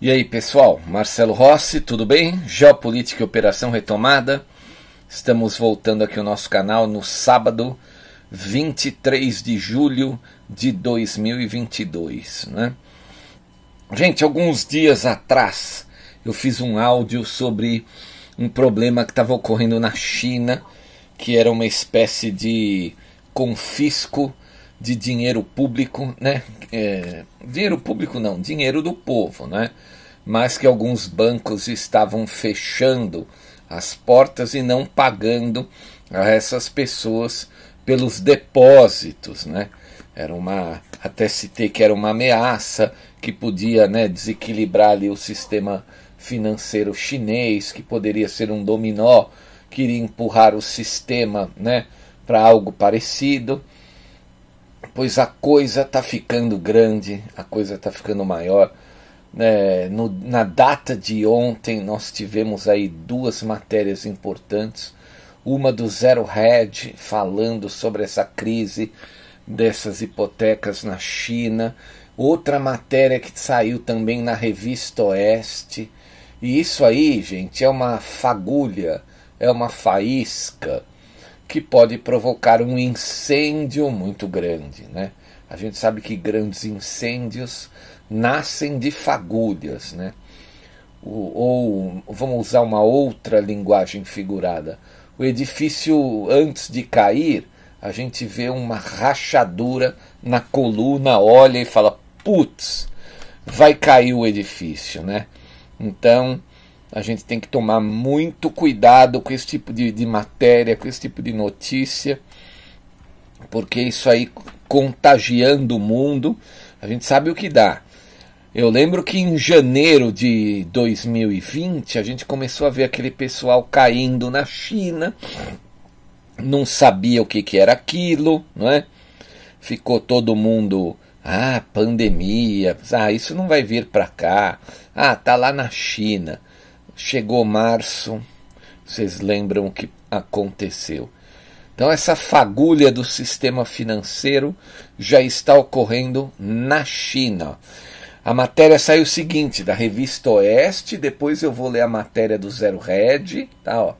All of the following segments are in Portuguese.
E aí, pessoal? Marcelo Rossi, tudo bem? Geopolítica e Operação Retomada. Estamos voltando aqui ao nosso canal no sábado 23 de julho de 2022, né? Gente, alguns dias atrás eu fiz um áudio sobre um problema que estava ocorrendo na China, que era uma espécie de confisco de dinheiro público, né? É, dinheiro público não, dinheiro do povo, né? Mas que alguns bancos estavam fechando as portas e não pagando a essas pessoas pelos depósitos, né? Era uma, até citei que era uma ameaça que podia, né, desequilibrar ali o sistema financeiro chinês, que poderia ser um dominó que iria empurrar o sistema, né, para algo parecido pois a coisa está ficando grande, a coisa está ficando maior. É, no, na data de ontem nós tivemos aí duas matérias importantes, uma do Zero Hedge falando sobre essa crise dessas hipotecas na China, outra matéria que saiu também na revista Oeste. E isso aí, gente, é uma fagulha, é uma faísca que pode provocar um incêndio muito grande. Né? A gente sabe que grandes incêndios nascem de fagulhas. Né? ou vamos usar uma outra linguagem figurada. O edifício, antes de cair, a gente vê uma rachadura na coluna, olha e fala: putz, vai cair o edifício. Né? Então a gente tem que tomar muito cuidado com esse tipo de, de matéria, com esse tipo de notícia, porque isso aí contagiando o mundo, a gente sabe o que dá. Eu lembro que em janeiro de 2020 a gente começou a ver aquele pessoal caindo na China, não sabia o que, que era aquilo, não é? Ficou todo mundo, ah, pandemia, ah, isso não vai vir para cá, ah, tá lá na China. Chegou março, vocês lembram o que aconteceu. Então, essa fagulha do sistema financeiro já está ocorrendo na China. A matéria saiu o seguinte, da revista Oeste, depois eu vou ler a matéria do Zero Red. Tá, ó.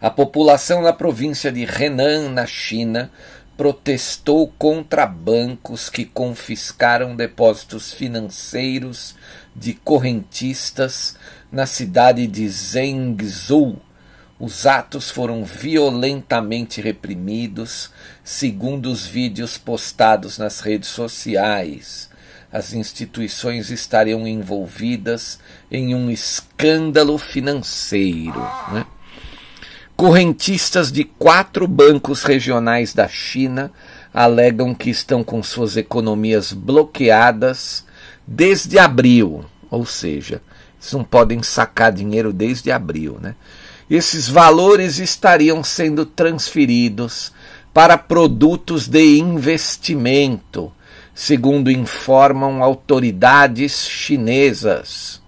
A população na província de Henan, na China, protestou contra bancos que confiscaram depósitos financeiros de correntistas na cidade de Zhengzhou. Os atos foram violentamente reprimidos, segundo os vídeos postados nas redes sociais. As instituições estariam envolvidas em um escândalo financeiro. Né? Correntistas de quatro bancos regionais da China alegam que estão com suas economias bloqueadas desde abril, ou seja, eles não podem sacar dinheiro desde abril, né? Esses valores estariam sendo transferidos para produtos de investimento, segundo informam autoridades chinesas.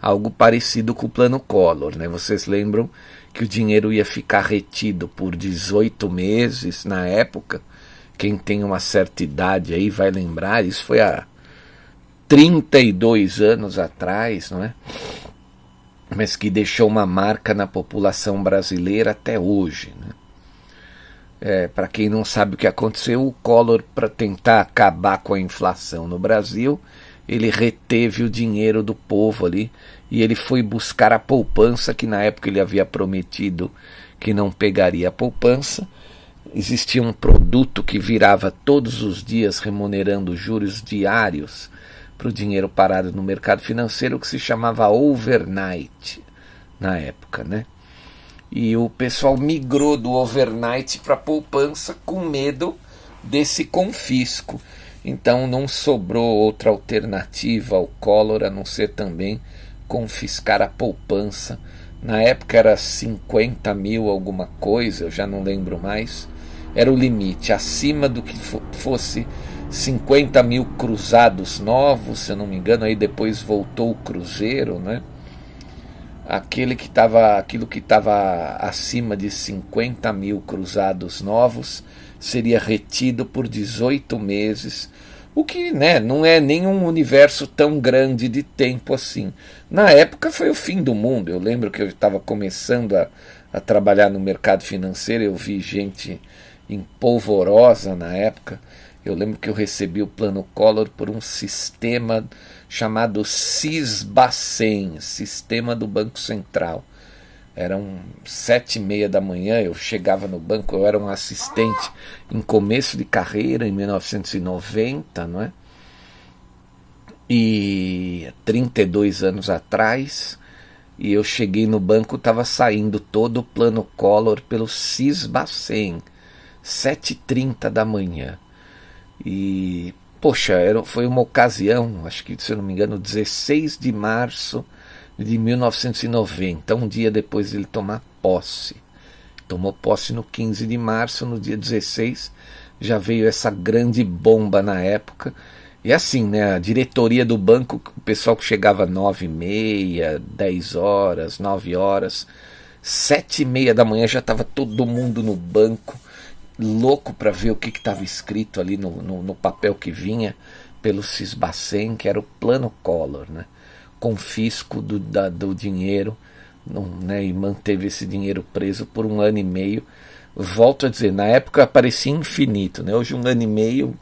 Algo parecido com o plano Collor, né? Vocês lembram que o dinheiro ia ficar retido por 18 meses na época. Quem tem uma certa idade aí vai lembrar, isso foi há 32 anos atrás, não é? Mas que deixou uma marca na população brasileira até hoje. Né? É, para quem não sabe o que aconteceu, o Collor, para tentar acabar com a inflação no Brasil, ele reteve o dinheiro do povo ali e ele foi buscar a poupança que na época ele havia prometido que não pegaria a poupança. Existia um produto que virava todos os dias remunerando juros diários para o dinheiro parado no mercado financeiro que se chamava overnight na época, né? E o pessoal migrou do overnight para poupança com medo desse confisco. Então não sobrou outra alternativa ao Collor a não ser também confiscar a poupança. Na época era 50 mil alguma coisa, eu já não lembro mais. Era o limite, acima do que fosse 50 mil cruzados novos, se eu não me engano, aí depois voltou o cruzeiro, né? Aquele que estava, aquilo que estava acima de 50 mil cruzados novos seria retido por 18 meses o que né, não é nenhum universo tão grande de tempo assim. Na época foi o fim do mundo. Eu lembro que eu estava começando a, a trabalhar no mercado financeiro, eu vi gente empolvorosa na época. Eu lembro que eu recebi o plano Collor por um sistema chamado CISBACEN, Sistema do Banco Central. Eram sete e meia da manhã, eu chegava no banco, eu era um assistente em começo de carreira, em 1990, não é? E 32 anos atrás, e eu cheguei no banco, estava saindo todo o plano Collor pelo Cisbacen, 7h30 da manhã. E, poxa, era, foi uma ocasião, acho que se eu não me engano, 16 de março de 1990, um dia depois de ele tomar posse. Tomou posse no 15 de março, no dia 16 já veio essa grande bomba na época. E assim, né, a diretoria do banco, o pessoal que chegava nove e meia, 10 horas, 9 horas, sete e meia da manhã já estava todo mundo no banco, louco para ver o que estava escrito ali no, no, no, papel que vinha pelo Cisbacen, que era o plano Collor, né? Confisco do, da, do dinheiro não, né, e manteve esse dinheiro preso por um ano e meio. Volto a dizer, na época parecia infinito, né? hoje um ano e meio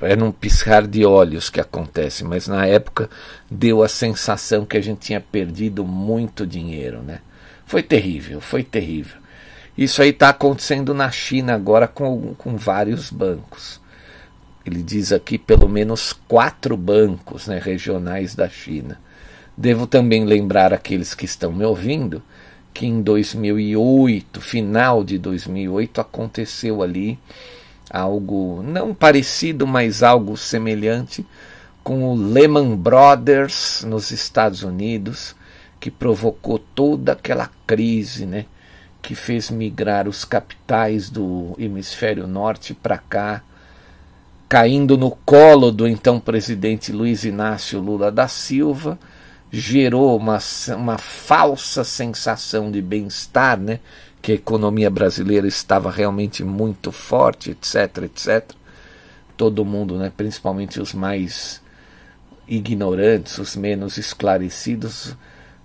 é num piscar de olhos que acontece, mas na época deu a sensação que a gente tinha perdido muito dinheiro. Né? Foi terrível, foi terrível. Isso aí está acontecendo na China agora com, com vários bancos. Ele diz aqui pelo menos quatro bancos né, regionais da China. Devo também lembrar aqueles que estão me ouvindo que em 2008, final de 2008, aconteceu ali algo não parecido, mas algo semelhante com o Lehman Brothers nos Estados Unidos, que provocou toda aquela crise, né, que fez migrar os capitais do hemisfério norte para cá, caindo no colo do então presidente Luiz Inácio Lula da Silva, gerou uma, uma falsa sensação de bem-estar, né? que a economia brasileira estava realmente muito forte, etc, etc. Todo mundo, né, principalmente os mais ignorantes, os menos esclarecidos,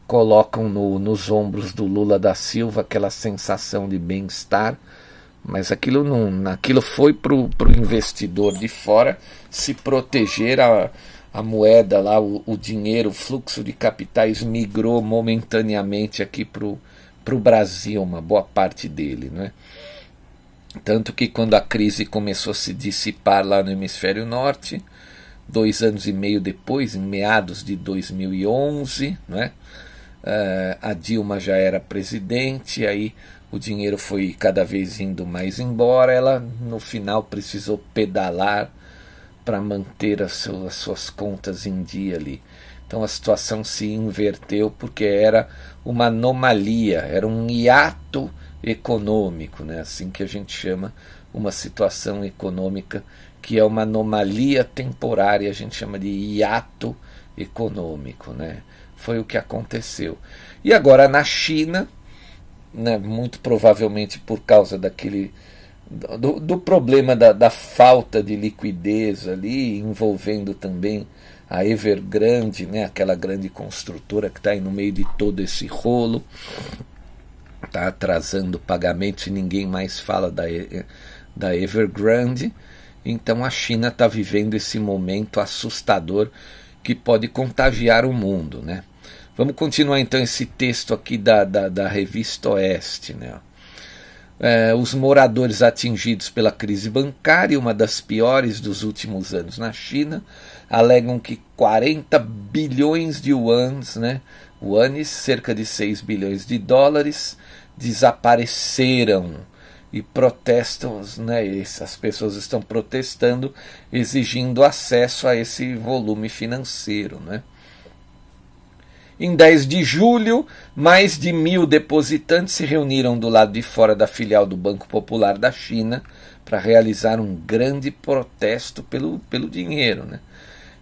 colocam no, nos ombros do Lula da Silva aquela sensação de bem-estar mas aquilo não, aquilo foi para o investidor de fora se proteger a, a moeda lá, o, o dinheiro, o fluxo de capitais migrou momentaneamente aqui para o Brasil, uma boa parte dele, né? Tanto que quando a crise começou a se dissipar lá no hemisfério norte, dois anos e meio depois, em meados de 2011, né? Uh, a Dilma já era presidente, aí o dinheiro foi cada vez indo mais embora, ela no final precisou pedalar para manter as suas, as suas contas em dia ali. Então a situação se inverteu porque era uma anomalia, era um hiato econômico, né? assim que a gente chama uma situação econômica que é uma anomalia temporária, a gente chama de hiato econômico. Né? Foi o que aconteceu. E agora na China, né, muito provavelmente por causa daquele do, do problema da, da, falta de liquidez ali, envolvendo também a Evergrande, né, aquela grande construtora que está aí no meio de todo esse rolo, está atrasando pagamentos e ninguém mais fala da, da Evergrande. Então a China está vivendo esse momento assustador que pode contagiar o mundo. Né? Vamos continuar então esse texto aqui da, da, da revista Oeste. Né? É, os moradores atingidos pela crise bancária, uma das piores dos últimos anos na China, alegam que 40 bilhões de yuans, né, yuanes, cerca de 6 bilhões de dólares, desapareceram e protestam, né, essas pessoas estão protestando, exigindo acesso a esse volume financeiro. Né. Em 10 de julho, mais de mil depositantes se reuniram do lado de fora da filial do Banco Popular da China para realizar um grande protesto pelo, pelo dinheiro. Né.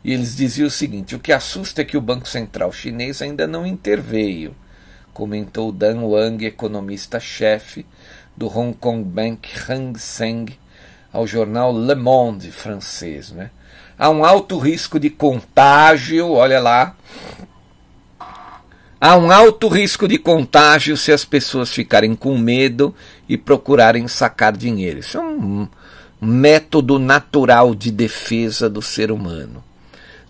E eles diziam o seguinte: o que assusta é que o Banco Central chinês ainda não interveio, comentou Dan Wang, economista-chefe do Hong Kong Bank Hang Seng ao jornal Le Monde francês. Né? Há um alto risco de contágio, olha lá. Há um alto risco de contágio se as pessoas ficarem com medo e procurarem sacar dinheiro. Isso é um método natural de defesa do ser humano.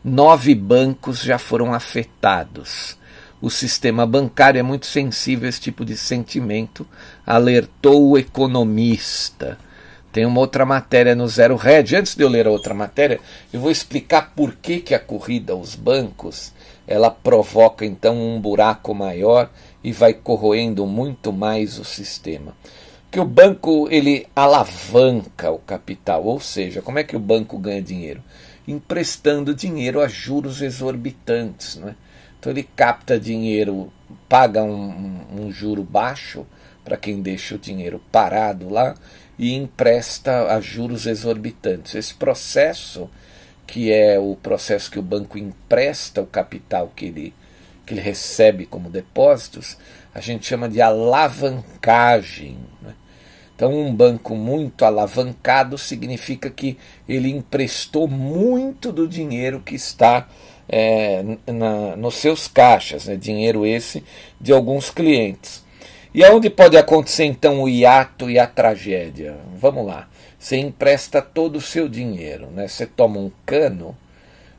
Nove bancos já foram afetados o sistema bancário é muito sensível a esse tipo de sentimento, alertou o economista. Tem uma outra matéria no Zero Red. Antes de eu ler a outra matéria, eu vou explicar por que, que a corrida aos bancos ela provoca então um buraco maior e vai corroendo muito mais o sistema. Que o banco ele alavanca o capital, ou seja, como é que o banco ganha dinheiro? Emprestando dinheiro a juros exorbitantes, não é? Então ele capta dinheiro, paga um, um juro baixo para quem deixa o dinheiro parado lá e empresta a juros exorbitantes. Esse processo, que é o processo que o banco empresta o capital que ele, que ele recebe como depósitos, a gente chama de alavancagem. Né? Então, um banco muito alavancado significa que ele emprestou muito do dinheiro que está é, na, nos seus caixas, né, dinheiro esse de alguns clientes. E aonde pode acontecer então o hiato e a tragédia? Vamos lá. Você empresta todo o seu dinheiro, né? Você toma um cano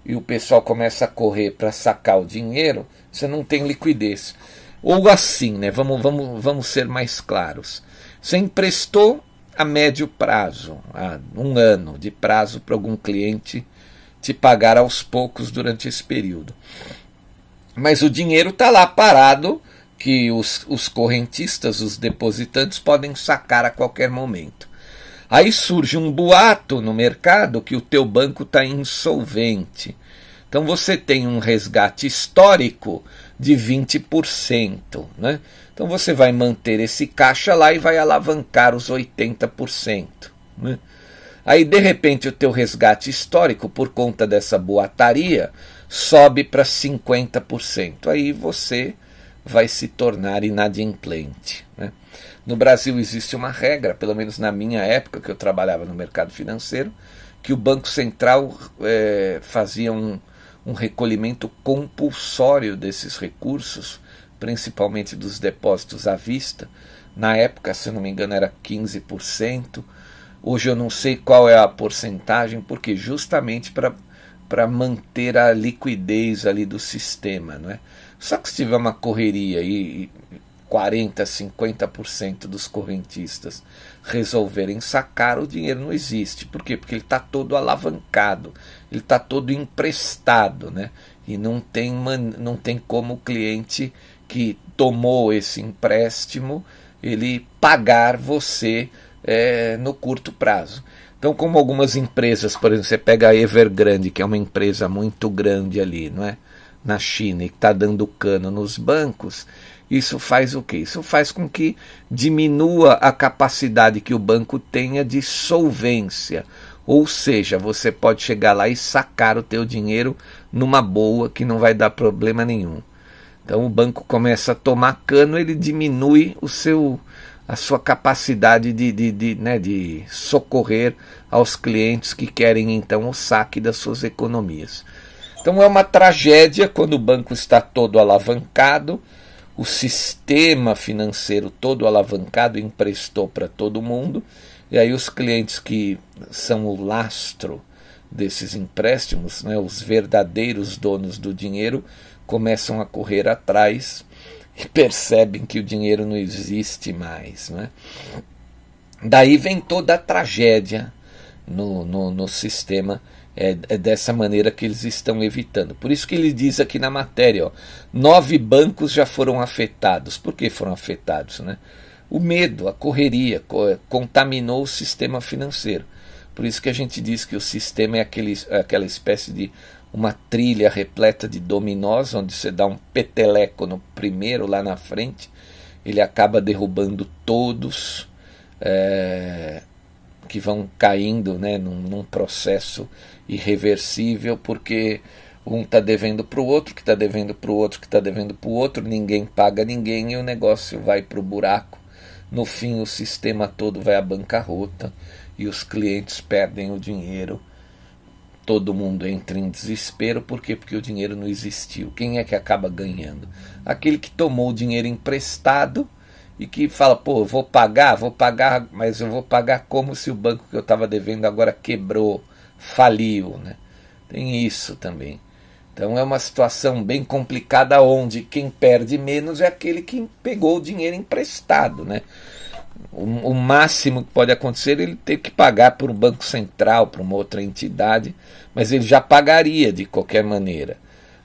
e o pessoal começa a correr para sacar o dinheiro, você não tem liquidez. Ou assim, né? Vamos, vamos, vamos ser mais claros. Você emprestou a médio prazo, a um ano de prazo para algum cliente te pagar aos poucos durante esse período. Mas o dinheiro está lá parado, que os, os correntistas, os depositantes, podem sacar a qualquer momento. Aí surge um boato no mercado que o teu banco está insolvente. Então você tem um resgate histórico de 20%. Né? Então você vai manter esse caixa lá e vai alavancar os 80%. Né? Aí, de repente, o teu resgate histórico, por conta dessa boataria, sobe para 50%. Aí você vai se tornar inadimplente. Né? No Brasil existe uma regra, pelo menos na minha época que eu trabalhava no mercado financeiro, que o Banco Central é, fazia um, um recolhimento compulsório desses recursos, principalmente dos depósitos à vista. Na época, se não me engano, era 15%. Hoje eu não sei qual é a porcentagem, porque justamente para manter a liquidez ali do sistema. Não é? Só que se tiver uma correria e 40, 50% dos correntistas resolverem sacar, o dinheiro não existe. Por quê? Porque ele está todo alavancado, ele está todo emprestado, né? E não tem, não tem como o cliente que tomou esse empréstimo ele pagar você é, no curto prazo. Então, como algumas empresas, por exemplo, você pega a Evergrande, que é uma empresa muito grande ali, não é? Na China e que está dando cano nos bancos, isso faz o quê? Isso faz com que diminua a capacidade que o banco tenha de solvência. Ou seja, você pode chegar lá e sacar o teu dinheiro numa boa que não vai dar problema nenhum. Então o banco começa a tomar cano, ele diminui o seu, a sua capacidade de, de, de, né, de socorrer aos clientes que querem então o saque das suas economias. Então é uma tragédia quando o banco está todo alavancado, o sistema financeiro todo alavancado emprestou para todo mundo, e aí os clientes que são o lastro desses empréstimos, né, os verdadeiros donos do dinheiro, começam a correr atrás e percebem que o dinheiro não existe mais. Né? Daí vem toda a tragédia no, no, no sistema. É, é, dessa maneira que eles estão evitando. Por isso que ele diz aqui na matéria: ó, nove bancos já foram afetados. Por que foram afetados? Né? O medo, a correria, co contaminou o sistema financeiro. Por isso que a gente diz que o sistema é aquele, é aquela espécie de uma trilha repleta de dominós, onde você dá um peteleco no primeiro lá na frente, ele acaba derrubando todos é, que vão caindo né, num, num processo irreversível, porque um está devendo para o outro, que está devendo para o outro, que está devendo para o outro, ninguém paga ninguém e o negócio vai para o buraco. No fim, o sistema todo vai à bancarrota e os clientes perdem o dinheiro todo mundo entra em desespero, por quê? Porque o dinheiro não existiu. Quem é que acaba ganhando? Aquele que tomou o dinheiro emprestado e que fala, pô, vou pagar, vou pagar, mas eu vou pagar como se o banco que eu estava devendo agora quebrou, faliu, né? Tem isso também. Então é uma situação bem complicada onde quem perde menos é aquele que pegou o dinheiro emprestado, né? O, o, máximo que pode acontecer é ele ter que pagar por um banco central, para uma outra entidade, mas ele já pagaria de qualquer maneira.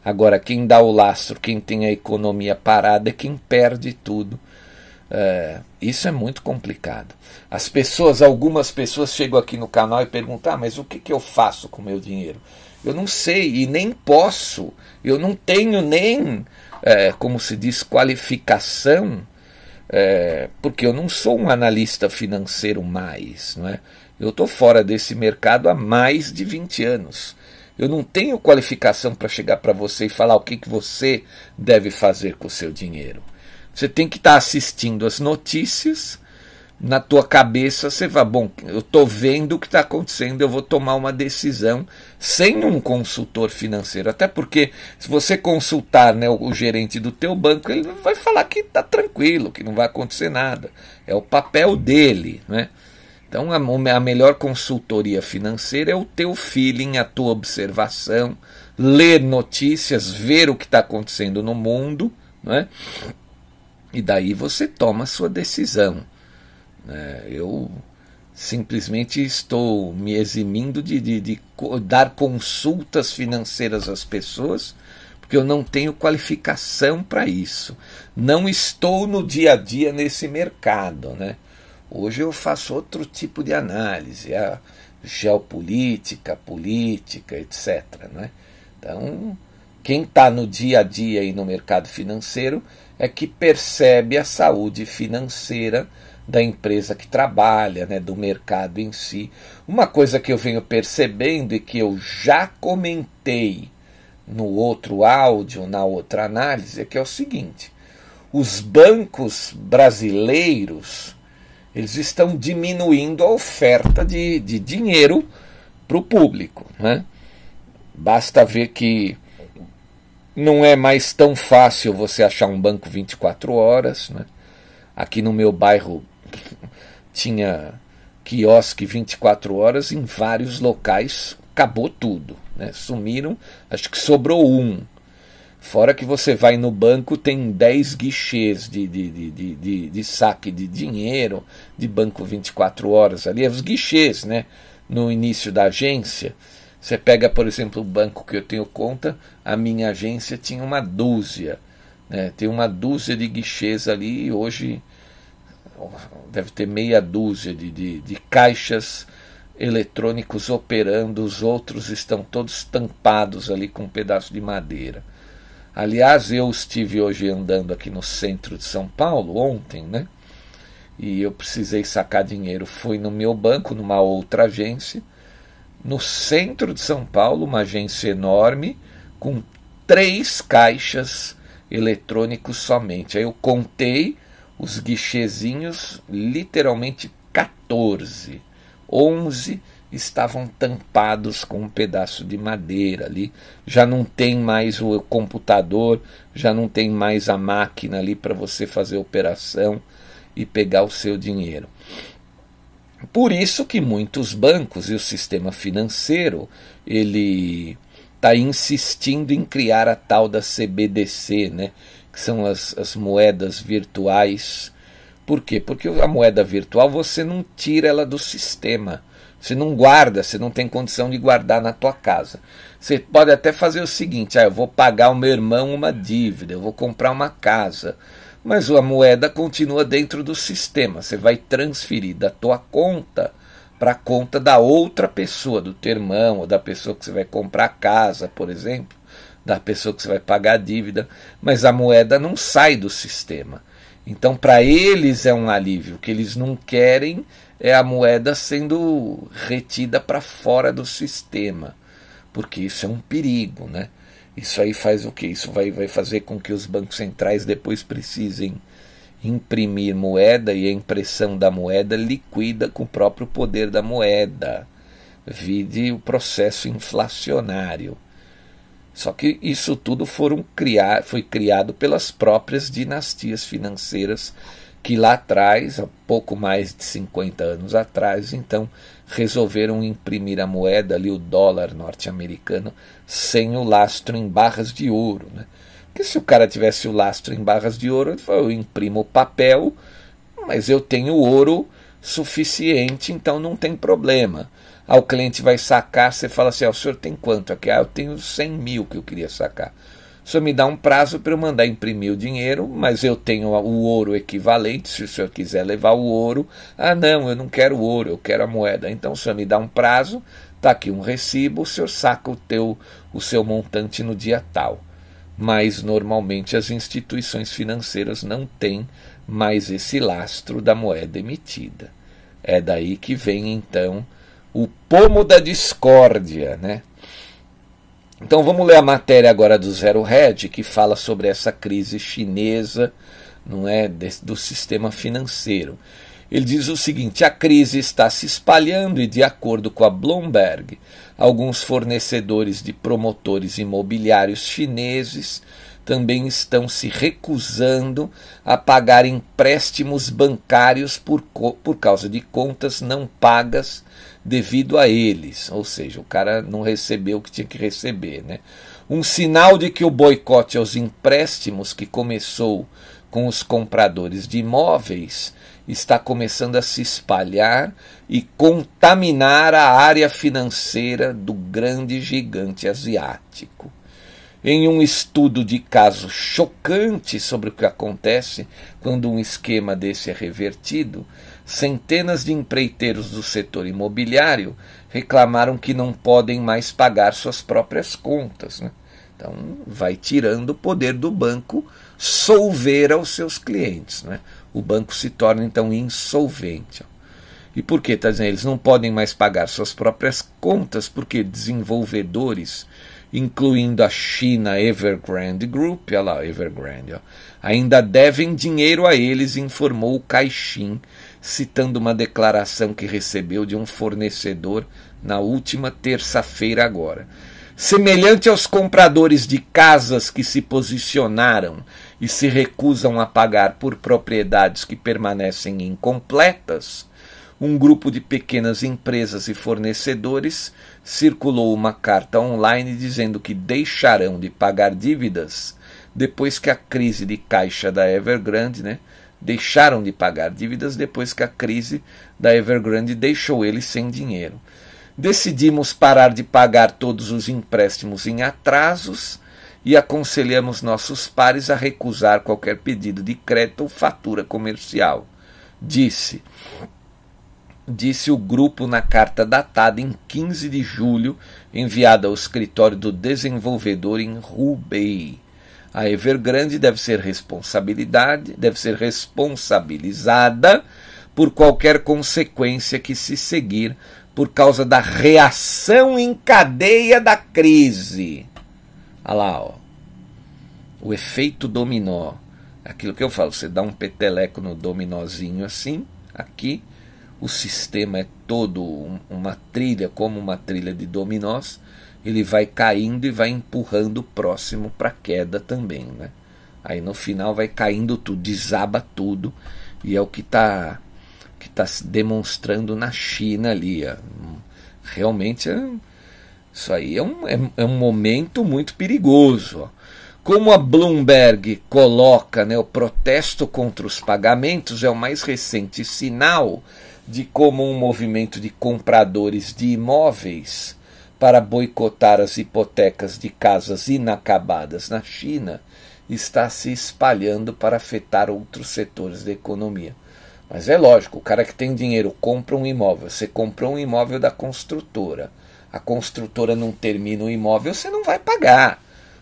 Agora, quem dá o lastro, quem tem a economia parada, é quem perde tudo. É, isso é muito complicado. As pessoas, algumas pessoas chegam aqui no canal e perguntam: ah, mas o que, que eu faço com o meu dinheiro? Eu não sei e nem posso, eu não tenho nem, é, como se diz, qualificação é, porque eu não sou um analista financeiro mais, não é? Eu estou fora desse mercado há mais de 20 anos. Eu não tenho qualificação para chegar para você e falar o que, que você deve fazer com o seu dinheiro. Você tem que estar tá assistindo as notícias na tua cabeça você vai, bom, eu estou vendo o que está acontecendo, eu vou tomar uma decisão sem um consultor financeiro. Até porque se você consultar né, o, o gerente do teu banco, ele vai falar que está tranquilo, que não vai acontecer nada. É o papel dele. Né? Então a, a melhor consultoria financeira é o teu feeling, a tua observação, ler notícias, ver o que está acontecendo no mundo, né? E daí você toma a sua decisão. É, eu simplesmente estou me eximindo de, de, de, dar consultas financeiras às pessoas, porque eu não tenho qualificação para isso. Não estou no dia a dia nesse mercado. Né? Hoje eu faço outro tipo de análise, a geopolítica, política, etc. Né? Então, quem está no dia a dia aí no mercado financeiro é que percebe a saúde financeira da empresa que trabalha, né, do mercado em si. Uma coisa que eu venho percebendo e que eu já comentei no outro áudio, na outra análise, é que é o seguinte: os bancos brasileiros eles estão diminuindo a oferta de, de dinheiro para o público. Né? Basta ver que não é mais tão fácil você achar um banco 24 horas. Né? Aqui no meu bairro tinha quiosque 24 horas em vários locais, acabou tudo. Né? Sumiram, acho que sobrou um. Fora que você vai no banco, tem 10 guichês de, de, de, de, de saque de dinheiro, de banco 24 horas ali, é os guichês, né? No início da agência. Você pega, por exemplo, o banco que eu tenho conta, a minha agência tinha uma dúzia. Né? Tem uma dúzia de guichês ali e hoje deve ter meia dúzia de, de, de caixas eletrônicos operando, os outros estão todos tampados ali com um pedaço de madeira. Aliás, eu estive hoje andando aqui no centro de São Paulo, ontem, né? E eu precisei sacar dinheiro. Fui no meu banco, numa outra agência, no centro de São Paulo, uma agência enorme, com três caixas eletrônicos somente. Aí eu contei os guichezinhos, literalmente 14. 11 estavam tampados com um pedaço de madeira ali. Já não tem mais o computador, já não tem mais a máquina ali para você fazer operação e pegar o seu dinheiro. Por isso que muitos bancos e o sistema financeiro ele está insistindo em criar a tal da CBDC, né? que são as, as moedas virtuais. Por quê? Porque a moeda virtual você não tira ela do sistema. Você não guarda, você não tem condição de guardar na tua casa. Você pode até fazer o seguinte: ah, eu vou pagar ao meu irmão uma dívida, eu vou comprar uma casa. Mas a moeda continua dentro do sistema. Você vai transferir da tua conta para a conta da outra pessoa, do teu irmão, ou da pessoa que você vai comprar a casa, por exemplo, da pessoa que você vai pagar a dívida, mas a moeda não sai do sistema. Então, para eles é um alívio. O que eles não querem é a moeda sendo retida para fora do sistema, porque isso é um perigo, né? Isso aí faz o que? Isso vai, vai fazer com que os bancos centrais depois precisem imprimir moeda e a impressão da moeda liquida com o próprio poder da moeda. Vide o processo inflacionário. Só que isso tudo foram criar, foi criado pelas próprias dinastias financeiras que lá atrás, há pouco mais de 50 anos atrás, então resolveram imprimir a moeda ali, o dólar norte-americano, sem o lastro em barras de ouro. Né? Porque se o cara tivesse o lastro em barras de ouro, ele falou, eu imprimo papel, mas eu tenho ouro suficiente, então não tem problema. Aí o cliente vai sacar, você fala assim, ah, o senhor tem quanto aqui? Ah, eu tenho 100 mil que eu queria sacar. Senhor me dá um prazo para eu mandar imprimir o dinheiro, mas eu tenho o ouro equivalente, se o senhor quiser levar o ouro. Ah, não, eu não quero o ouro, eu quero a moeda. Então o senhor me dá um prazo, está aqui um recibo, o senhor saca o, teu, o seu montante no dia tal. Mas normalmente as instituições financeiras não têm mais esse lastro da moeda emitida. É daí que vem então o pomo da discórdia, né? Então vamos ler a matéria agora do Zero Red, que fala sobre essa crise chinesa, não é, do sistema financeiro. Ele diz o seguinte: a crise está se espalhando e, de acordo com a Bloomberg, alguns fornecedores de promotores imobiliários chineses também estão se recusando a pagar empréstimos bancários por, por causa de contas não pagas devido a eles, ou seja, o cara não recebeu o que tinha que receber, né? Um sinal de que o boicote aos empréstimos que começou com os compradores de imóveis está começando a se espalhar e contaminar a área financeira do grande gigante asiático. Em um estudo de caso chocante sobre o que acontece quando um esquema desse é revertido, centenas de empreiteiros do setor imobiliário reclamaram que não podem mais pagar suas próprias contas. Né? Então, vai tirando o poder do banco solver aos seus clientes. Né? O banco se torna então insolvente. E por que? Tá eles não podem mais pagar suas próprias contas porque desenvolvedores, incluindo a China Evergrande Group, olha lá, Evergrande, ó, ainda devem dinheiro a eles, informou o Caixin citando uma declaração que recebeu de um fornecedor na última terça-feira agora. Semelhante aos compradores de casas que se posicionaram e se recusam a pagar por propriedades que permanecem incompletas, um grupo de pequenas empresas e fornecedores circulou uma carta online dizendo que deixarão de pagar dívidas depois que a crise de caixa da Evergrande né, deixaram de pagar dívidas depois que a crise da Evergrande deixou eles sem dinheiro. Decidimos parar de pagar todos os empréstimos em atrasos e aconselhamos nossos pares a recusar qualquer pedido de crédito ou fatura comercial. Disse disse o grupo na carta datada em 15 de julho, enviada ao escritório do desenvolvedor em Hubei. A Evergrande deve ser responsabilidade, deve ser responsabilizada por qualquer consequência que se seguir por causa da reação em cadeia da crise. Olha lá, ó. o efeito dominó. Aquilo que eu falo, você dá um peteleco no dominózinho assim, aqui, o sistema é todo uma trilha, como uma trilha de dominós, ele vai caindo e vai empurrando o próximo para queda também, né? Aí no final vai caindo tudo, desaba tudo, e é o que está que tá se demonstrando na China ali. Ó. Realmente é, isso aí é um, é, é um momento muito perigoso. Ó. Como a Bloomberg coloca né, o protesto contra os pagamentos é o mais recente sinal de como um movimento de compradores de imóveis para boicotar as hipotecas de casas inacabadas na China está se espalhando para afetar outros setores da economia. Mas é lógico, o cara que tem dinheiro compra um imóvel, você comprou um imóvel da construtora, a construtora não termina o imóvel, você não vai pagar,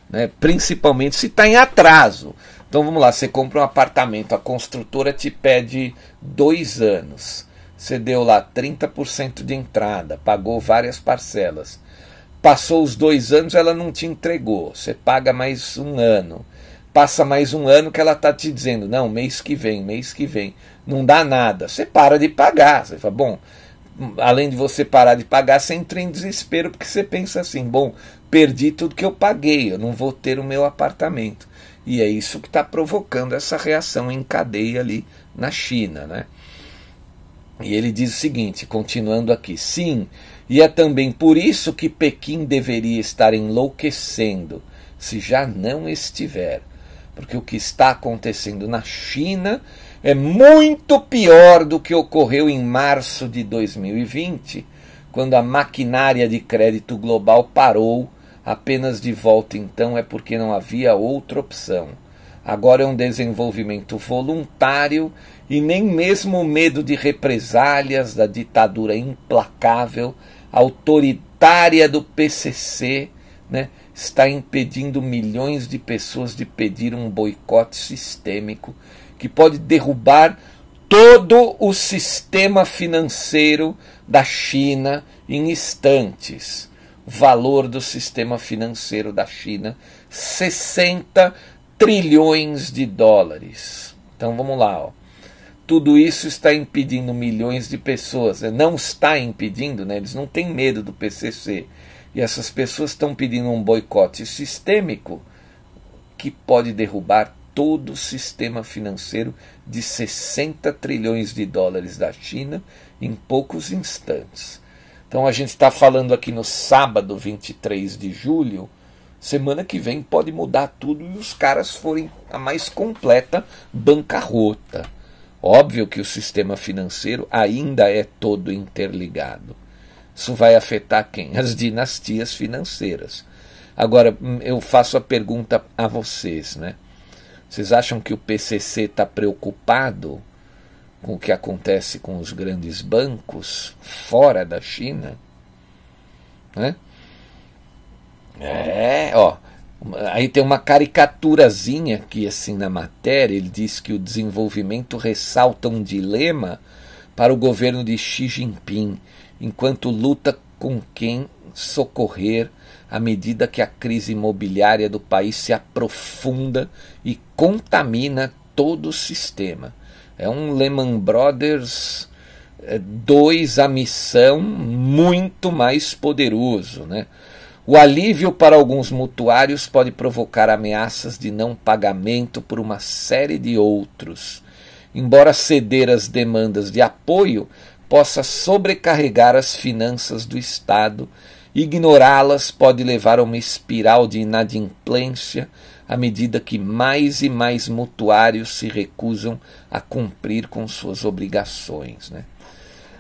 né? principalmente se está em atraso. Então vamos lá, você compra um apartamento, a construtora te pede dois anos, você deu lá 30% de entrada, pagou várias parcelas. Passou os dois anos, ela não te entregou, você paga mais um ano passa mais um ano que ela está te dizendo, não, mês que vem, mês que vem, não dá nada. Você para de pagar. Você fala, bom, além de você parar de pagar, você entra em desespero porque você pensa assim, bom, perdi tudo que eu paguei, eu não vou ter o meu apartamento. E é isso que está provocando essa reação em cadeia ali na China, né? E ele diz o seguinte, continuando aqui: sim, e é também por isso que Pequim deveria estar enlouquecendo, se já não estiver porque o que está acontecendo na China é muito pior do que ocorreu em março de 2020, quando a maquinária de crédito global parou. Apenas de volta então é porque não havia outra opção. Agora é um desenvolvimento voluntário e nem mesmo o medo de represálias da ditadura implacável, autoritária do PCC, né, está impedindo milhões de pessoas de pedir um boicote sistêmico que pode derrubar todo o sistema financeiro da China em instantes. Valor do sistema financeiro da China: 60 trilhões de dólares. Então vamos lá, ó. Tudo isso está impedindo milhões de pessoas. Não está impedindo, né? eles não têm medo do PCC e essas pessoas estão pedindo um boicote sistêmico que pode derrubar todo o sistema financeiro de 60 trilhões de dólares da China em poucos instantes. Então a gente está falando aqui no sábado 23 de julho. Semana que vem pode mudar tudo e os caras forem a mais completa bancarrota. Óbvio que o sistema financeiro ainda é todo interligado. Isso vai afetar quem? As dinastias financeiras. Agora, hum, eu faço a pergunta a vocês, né? Vocês acham que o PCC está preocupado com o que acontece com os grandes bancos fora da China? Né? É, ó. Aí tem uma caricaturazinha aqui assim na matéria. Ele diz que o desenvolvimento ressalta um dilema para o governo de Xi Jinping enquanto luta com quem socorrer à medida que a crise imobiliária do país se aprofunda e contamina todo o sistema. É um Lehman Brothers 2 é, a missão muito mais poderoso, né? O alívio para alguns mutuários pode provocar ameaças de não pagamento por uma série de outros. Embora ceder às demandas de apoio possa sobrecarregar as finanças do Estado. Ignorá-las pode levar a uma espiral de inadimplência à medida que mais e mais mutuários se recusam a cumprir com suas obrigações. Né?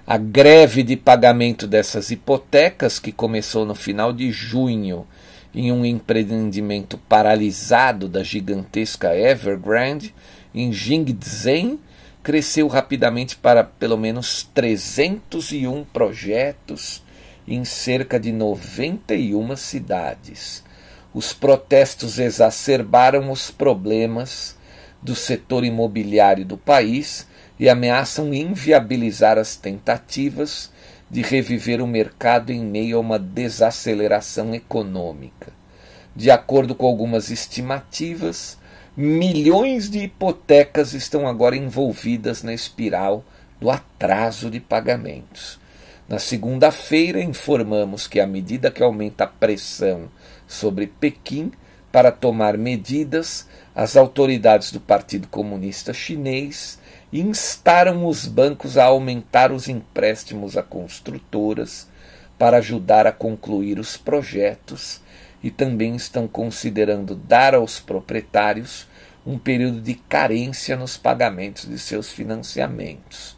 A greve de pagamento dessas hipotecas, que começou no final de junho em um empreendimento paralisado da gigantesca Evergrande, em Jingzhen, cresceu rapidamente para pelo menos 301 projetos em cerca de 91 cidades. Os protestos exacerbaram os problemas do setor imobiliário do país e ameaçam inviabilizar as tentativas de reviver o mercado em meio a uma desaceleração econômica. De acordo com algumas estimativas, milhões de hipotecas estão agora envolvidas na espiral do atraso de pagamentos. Na segunda-feira, informamos que, à medida que aumenta a pressão sobre Pequim para tomar medidas, as autoridades do Partido Comunista Chinês instaram os bancos a aumentar os empréstimos a construtoras para ajudar a concluir os projetos e também estão considerando dar aos proprietários um período de carência nos pagamentos de seus financiamentos.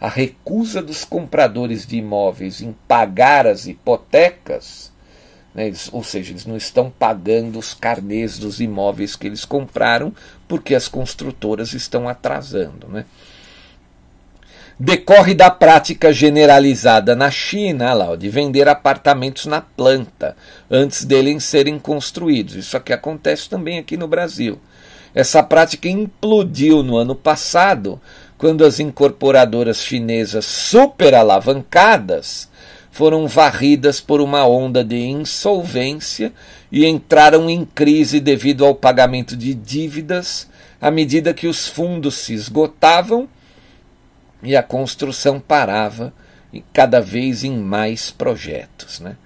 A recusa dos compradores de imóveis em pagar as hipotecas, né, eles, ou seja, eles não estão pagando os carnês dos imóveis que eles compraram porque as construtoras estão atrasando. Né? decorre da prática generalizada na China lá, de vender apartamentos na planta antes deles serem construídos. Isso aqui acontece também aqui no Brasil. Essa prática implodiu no ano passado, quando as incorporadoras chinesas super alavancadas foram varridas por uma onda de insolvência e entraram em crise devido ao pagamento de dívidas à medida que os fundos se esgotavam e a construção parava cada vez em mais projetos. Né?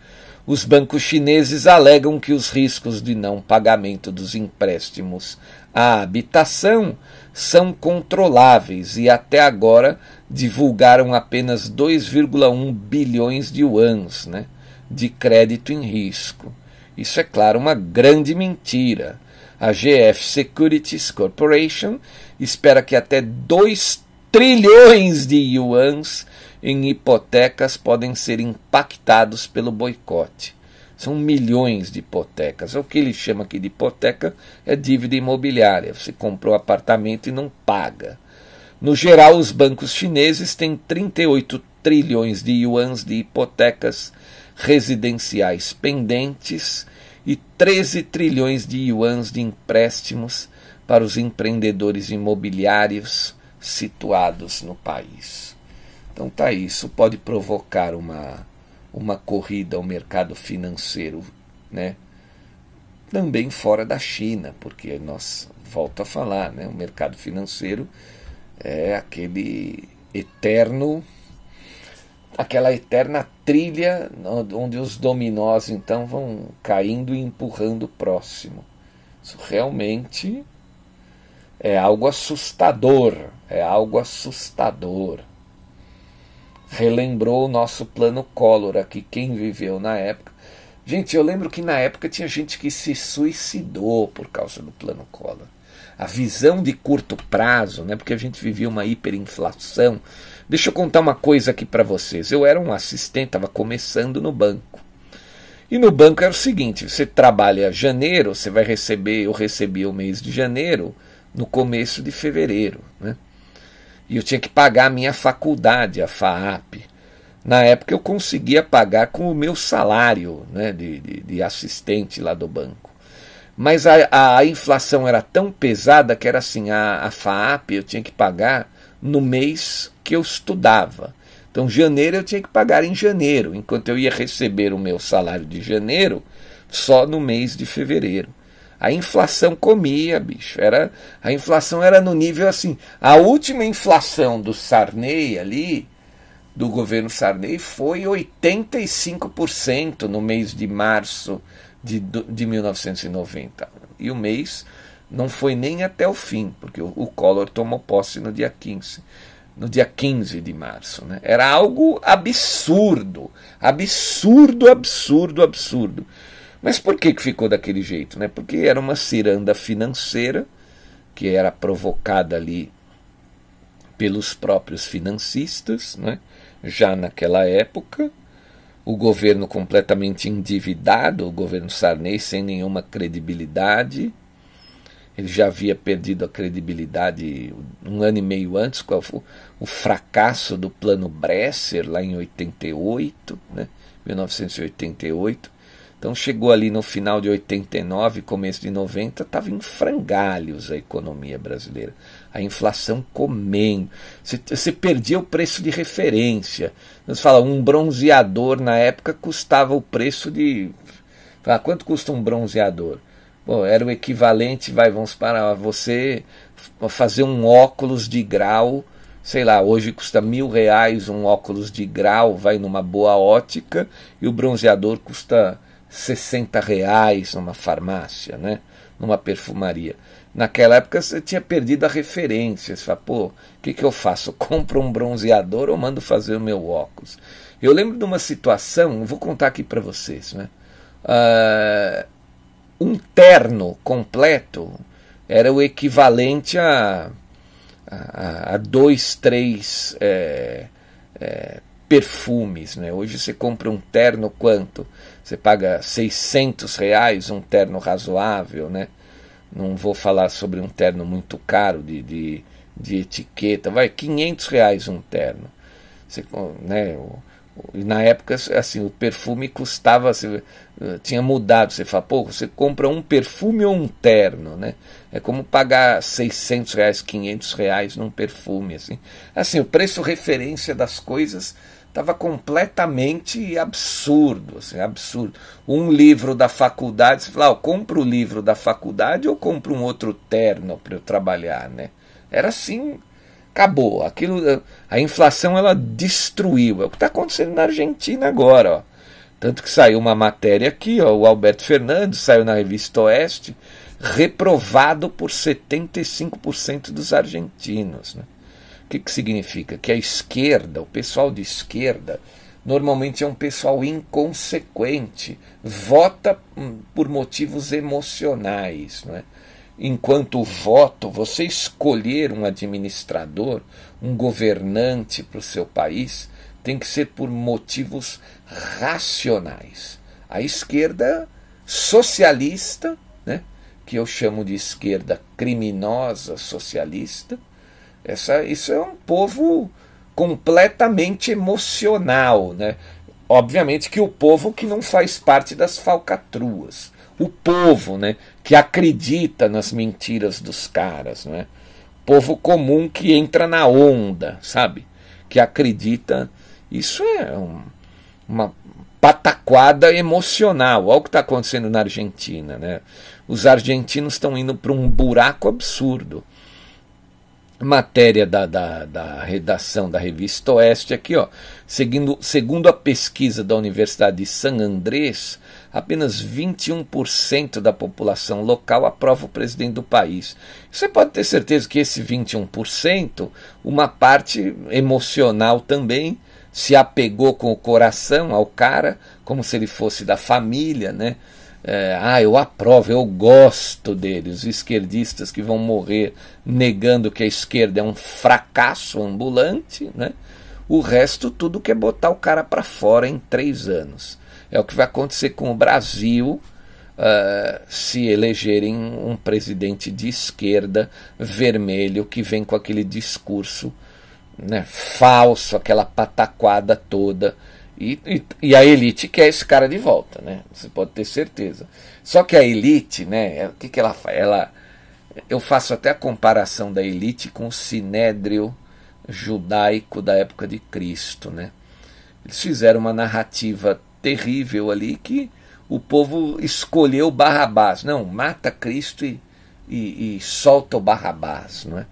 Os bancos chineses alegam que os riscos de não pagamento dos empréstimos à habitação são controláveis e até agora divulgaram apenas 2,1 bilhões de yuans né, de crédito em risco. Isso é claro uma grande mentira. A GF Securities Corporation espera que até 2 trilhões de yuans em hipotecas podem ser impactados pelo boicote. São milhões de hipotecas. O que ele chama aqui de hipoteca é dívida imobiliária. Você comprou um apartamento e não paga. No geral, os bancos chineses têm 38 trilhões de yuans de hipotecas residenciais pendentes e 13 trilhões de yuans de empréstimos para os empreendedores imobiliários situados no país. Então tá isso pode provocar uma uma corrida ao mercado financeiro, né? Também fora da China, porque nós volto a falar, né? O mercado financeiro é aquele eterno aquela eterna trilha onde os dominós então vão caindo e empurrando o próximo. Isso realmente é algo assustador, é algo assustador. Relembrou o nosso plano Collor aqui, quem viveu na época. Gente, eu lembro que na época tinha gente que se suicidou por causa do plano Collor. A visão de curto prazo, né, porque a gente vivia uma hiperinflação. Deixa eu contar uma coisa aqui para vocês. Eu era um assistente, estava começando no banco. E no banco era o seguinte: você trabalha janeiro, você vai receber, eu recebi o mês de janeiro, no começo de fevereiro. Né? E eu tinha que pagar a minha faculdade, a FAAP. Na época eu conseguia pagar com o meu salário né, de, de, de assistente lá do banco. Mas a, a, inflação era tão pesada que era assim, a, a FAAP eu tinha que pagar no mês que eu estudava. Então, janeiro eu tinha que pagar em janeiro, enquanto eu ia receber o meu salário de janeiro só no mês de fevereiro. A inflação comia, bicho. Era, a inflação era no nível assim. A última inflação do Sarney ali, do governo Sarney, foi 85% no mês de março de, de 1990. E o mês não foi nem até o fim, porque o, o Collor tomou posse no dia 15 no dia 15 de março. Né? Era algo absurdo, absurdo, absurdo, absurdo. Mas por que, que ficou daquele jeito? Né? Porque era uma ciranda financeira que era provocada ali pelos próprios financistas, né? já naquela época. O governo completamente endividado, o governo Sarney sem nenhuma credibilidade. Ele já havia perdido a credibilidade um ano e meio antes, com o fracasso do plano Bresser, lá em 88, né? 1988. Então chegou ali no final de 89, começo de 90, estava em frangalhos a economia brasileira. A inflação comendo. Você, perdia o preço de referência. Você fala, um bronzeador na época custava o preço de Ah, quanto custa um bronzeador? Pô, era o equivalente, vai, vamos para você fazer um óculos de grau, sei lá, hoje custa mil reais um óculos de grau, vai numa boa ótica, e o bronzeador custa 60 reais numa farmácia, né? numa perfumaria. Naquela época você tinha perdido a referência. Você fala, pô, o que, que eu faço? Compro um bronzeador ou mando fazer o meu óculos? Eu lembro de uma situação, vou contar aqui para vocês. Né? Uh, um terno completo era o equivalente a, a, a dois, três é, é, perfumes. Né? Hoje você compra um terno quanto? Você paga 600 reais, um terno razoável, né? Não vou falar sobre um terno muito caro de, de, de etiqueta, vai 500 reais um terno. Você, né, e na época, assim, o perfume custava, você, tinha mudado. Você fala, pô, você compra um perfume ou um terno, né? É como pagar 600 reais, 500 reais num perfume, assim. Assim, o preço referência das coisas estava completamente absurdo, assim, absurdo. Um livro da faculdade, você fala, ah, compro o livro da faculdade ou compro um outro terno para eu trabalhar, né? Era assim, acabou. Aquilo, a inflação ela destruiu. É o que está acontecendo na Argentina agora, ó. Tanto que saiu uma matéria aqui, ó, o Alberto Fernandes saiu na revista Oeste, reprovado por 75% dos argentinos, né? Que, que significa? Que a esquerda, o pessoal de esquerda, normalmente é um pessoal inconsequente, vota hum, por motivos emocionais. Não é? Enquanto o voto, você escolher um administrador, um governante para o seu país, tem que ser por motivos racionais. A esquerda socialista, né, que eu chamo de esquerda criminosa socialista, essa, isso é um povo completamente emocional, né? Obviamente que o povo que não faz parte das falcatruas, o povo, né, que acredita nas mentiras dos caras, né? Povo comum que entra na onda, sabe? Que acredita. Isso é um, uma pataquada emocional. Olha o que está acontecendo na Argentina, né? Os argentinos estão indo para um buraco absurdo matéria da, da, da, redação da revista Oeste aqui, ó. Seguindo, segundo a pesquisa da Universidade de San Andrés, apenas 21% da população local aprova o presidente do país. Você pode ter certeza que esse 21%, uma parte emocional também, se apegou com o coração ao cara, como se ele fosse da família, né? É, ah, eu aprovo, eu gosto deles, os esquerdistas que vão morrer negando que a esquerda é um fracasso ambulante, né? O resto tudo quer botar o cara para fora em três anos. É o que vai acontecer com o Brasil uh, se elegerem um presidente de esquerda vermelho que vem com aquele discurso né, falso, aquela pataquada toda e, e, e, a elite quer esse cara de volta, né? Você pode ter certeza. Só que a elite, né? É, o que, que ela faz? Ela, eu faço até a comparação da elite com o sinédrio judaico da época de Cristo, né? Eles fizeram uma narrativa terrível ali que o povo escolheu Barrabás. Não, mata Cristo e, e, e solta o Barrabás, não é?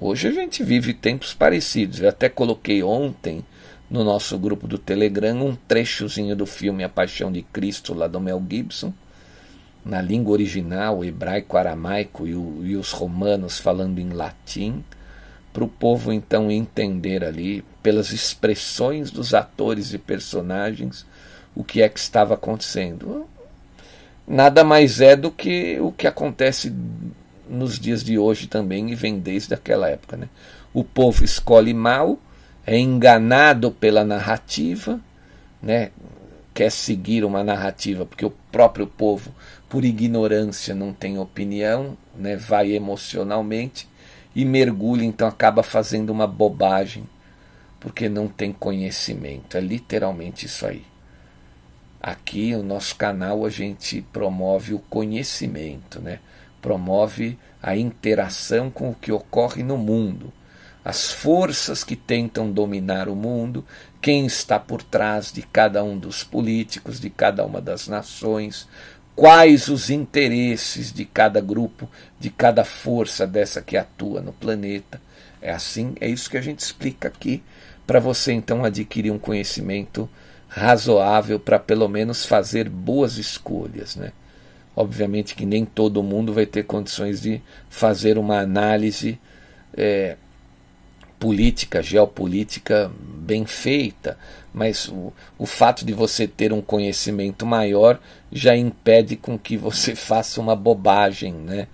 Hoje a gente vive tempos parecidos. Eu até coloquei ontem no nosso grupo do Telegram um trechozinho do filme A Paixão de Cristo, lá do Mel Gibson, na língua original, hebraico, aramaico e, e os romanos falando em latim, para o povo então entender ali, pelas expressões dos atores e personagens, o que é que estava acontecendo. Nada mais é do que o que acontece nos dias de hoje também e vem desde aquela época. Né? O povo escolhe mal é enganado pela narrativa, né? quer seguir uma narrativa, porque o próprio povo, por ignorância, não tem opinião, né? vai emocionalmente e mergulha, então acaba fazendo uma bobagem, porque não tem conhecimento. É literalmente isso aí. Aqui, no nosso canal, a gente promove o conhecimento, né? promove a interação com o que ocorre no mundo as forças que tentam dominar o mundo, quem está por trás de cada um dos políticos, de cada uma das nações, quais os interesses de cada grupo, de cada força dessa que atua no planeta. É assim, é isso que a gente explica aqui, para você então adquirir um conhecimento razoável para pelo menos fazer boas escolhas, né? Obviamente que nem todo mundo vai ter condições de fazer uma análise é, política, geopolítica bem feita, mas o, o fato de você ter um conhecimento maior já impede com que você faça uma bobagem, né?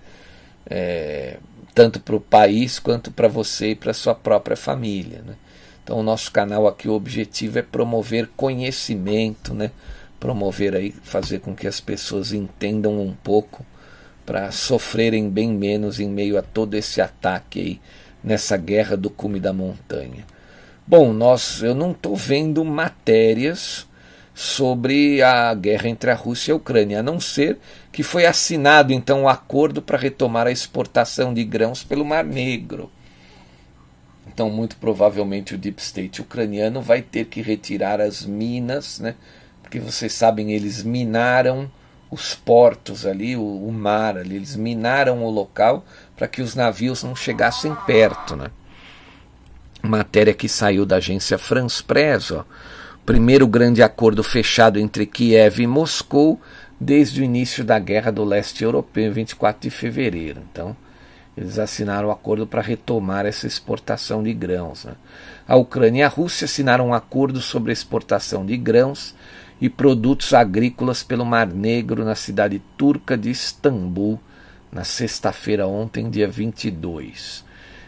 É, tanto para o país quanto para você e para sua própria família. Né? Então, o nosso canal aqui, o objetivo é promover conhecimento, né? promover aí, fazer com que as pessoas entendam um pouco para sofrerem bem menos em meio a todo esse ataque aí nessa guerra do cume da montanha. Bom, nós eu não estou vendo matérias sobre a guerra entre a Rússia e a Ucrânia, a não ser que foi assinado então o um acordo para retomar a exportação de grãos pelo Mar Negro. Então, muito provavelmente o Deep State ucraniano vai ter que retirar as minas, né, porque vocês sabem, eles minaram os portos ali, o, o mar ali, eles minaram o local para que os navios não chegassem perto, né? Matéria que saiu da agência France Press, ó. Primeiro grande acordo fechado entre Kiev e Moscou desde o início da Guerra do Leste Europeu, em 24 de fevereiro. Então, eles assinaram o um acordo para retomar essa exportação de grãos. Né? A Ucrânia e a Rússia assinaram um acordo sobre a exportação de grãos e produtos agrícolas pelo Mar Negro na cidade turca de Istambul, na sexta-feira ontem, dia 22.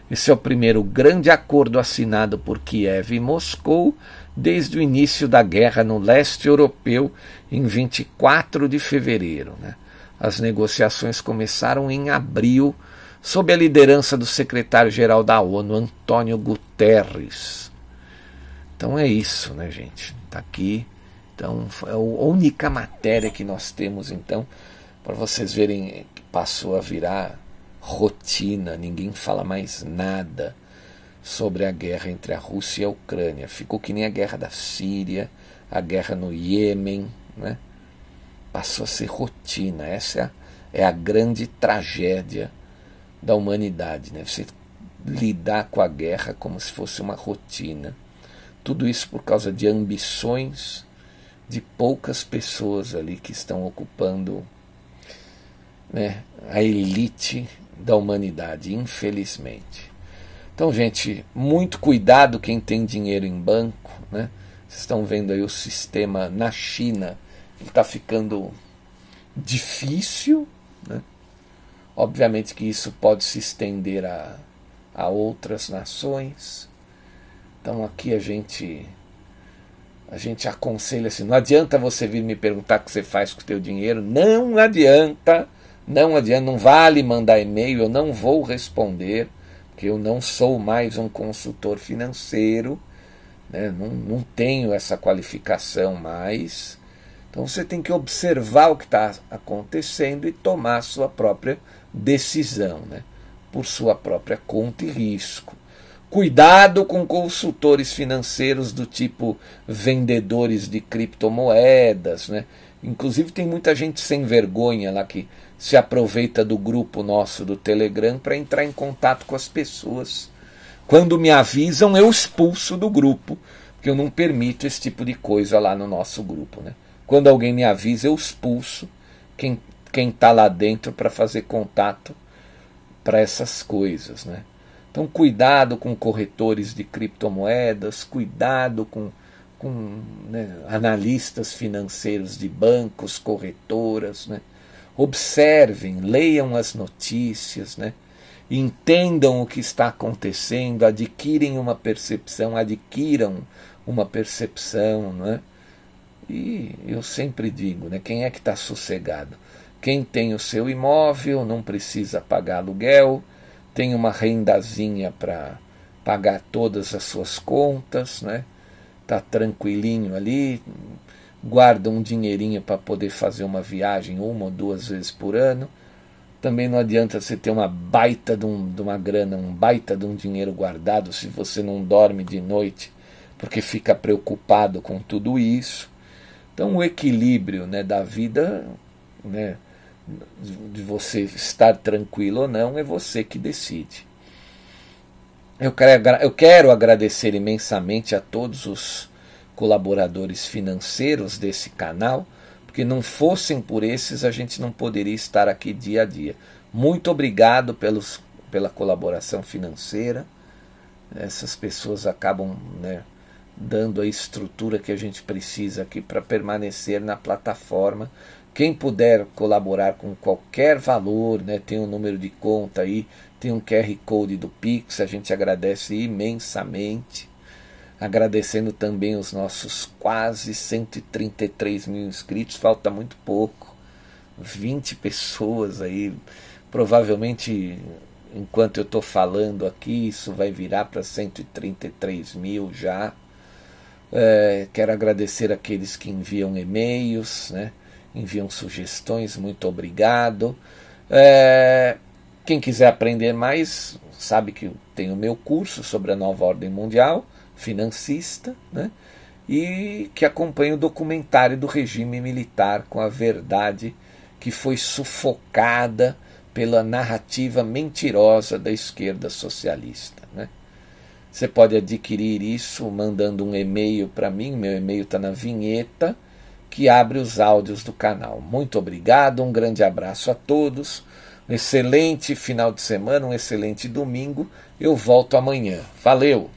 Esse é o primeiro grande acordo assinado por Kiev e Moscou desde o início da guerra no leste europeu, em 24 de fevereiro. Né? As negociações começaram em abril, sob a liderança do secretário-geral da ONU, Antônio Guterres. Então é isso, né, gente? Está aqui então, é a única matéria que nós temos, então, para vocês verem que passou a virar rotina, ninguém fala mais nada sobre a guerra entre a Rússia e a Ucrânia. Ficou que nem a guerra da Síria, a guerra no Iêmen, né? Passou a ser rotina. Essa é a grande tragédia da humanidade, né? Você lidar com a guerra como se fosse uma rotina. Tudo isso por causa de ambições de poucas pessoas ali que estão ocupando né, a elite da humanidade, infelizmente. Então, gente, muito cuidado quem tem dinheiro em banco. Né? Vocês estão vendo aí o sistema na China, está ficando difícil. Né? Obviamente que isso pode se estender a, a outras nações. Então aqui a gente a gente aconselha assim, não adianta você vir me perguntar o que você faz com o teu dinheiro, não adianta, não adianta, não vale mandar e-mail, eu não vou responder, porque eu não sou mais um consultor financeiro, né? não, não tenho essa qualificação mais. Então você tem que observar o que está acontecendo e tomar a sua própria decisão, né? por sua própria conta e risco. Cuidado com consultores financeiros do tipo vendedores de criptomoedas, né? Inclusive tem muita gente sem vergonha lá que se aproveita do grupo nosso do Telegram para entrar em contato com as pessoas. Quando me avisam, eu expulso do grupo, porque eu não permito esse tipo de coisa lá no nosso grupo, né? Quando alguém me avisa, eu expulso quem quem está lá dentro para fazer contato para essas coisas, né? Então, cuidado com corretores de criptomoedas, cuidado com, com né, analistas financeiros de bancos, corretoras. Né? Observem, leiam as notícias, né? entendam o que está acontecendo, adquirem uma percepção, adquiram uma percepção. Né? E eu sempre digo, né, quem é que está sossegado? Quem tem o seu imóvel não precisa pagar aluguel tem uma rendazinha para pagar todas as suas contas, né? Tá tranquilinho ali, guarda um dinheirinho para poder fazer uma viagem uma ou duas vezes por ano. Também não adianta você ter uma baita de, um, de uma grana, um baita de um dinheiro guardado se você não dorme de noite porque fica preocupado com tudo isso. Então, o equilíbrio né, da vida, né, de você estar tranquilo ou não, é você que decide. Eu quero, eu quero agradecer imensamente a todos os colaboradores financeiros desse canal, porque não fossem por esses a gente não poderia estar aqui dia a dia. Muito obrigado pelos, pela colaboração financeira. Essas pessoas acabam né, dando a estrutura que a gente precisa aqui para permanecer na plataforma. Quem puder colaborar com qualquer valor, né, tem um número de conta aí, tem um QR Code do Pix, a gente agradece imensamente. Agradecendo também os nossos quase 133 mil inscritos, falta muito pouco. 20 pessoas aí, provavelmente enquanto eu estou falando aqui, isso vai virar para 133 mil já. É, quero agradecer aqueles que enviam e-mails, né? enviam sugestões, muito obrigado. É, quem quiser aprender mais, sabe que tem o meu curso sobre a nova ordem mundial, financista, né? e que acompanha o documentário do regime militar com a verdade que foi sufocada pela narrativa mentirosa da esquerda socialista. Né? Você pode adquirir isso mandando um e-mail para mim, meu e-mail está na vinheta que abre os áudios do canal. Muito obrigado, um grande abraço a todos, um excelente final de semana, um excelente domingo. Eu volto amanhã. Valeu!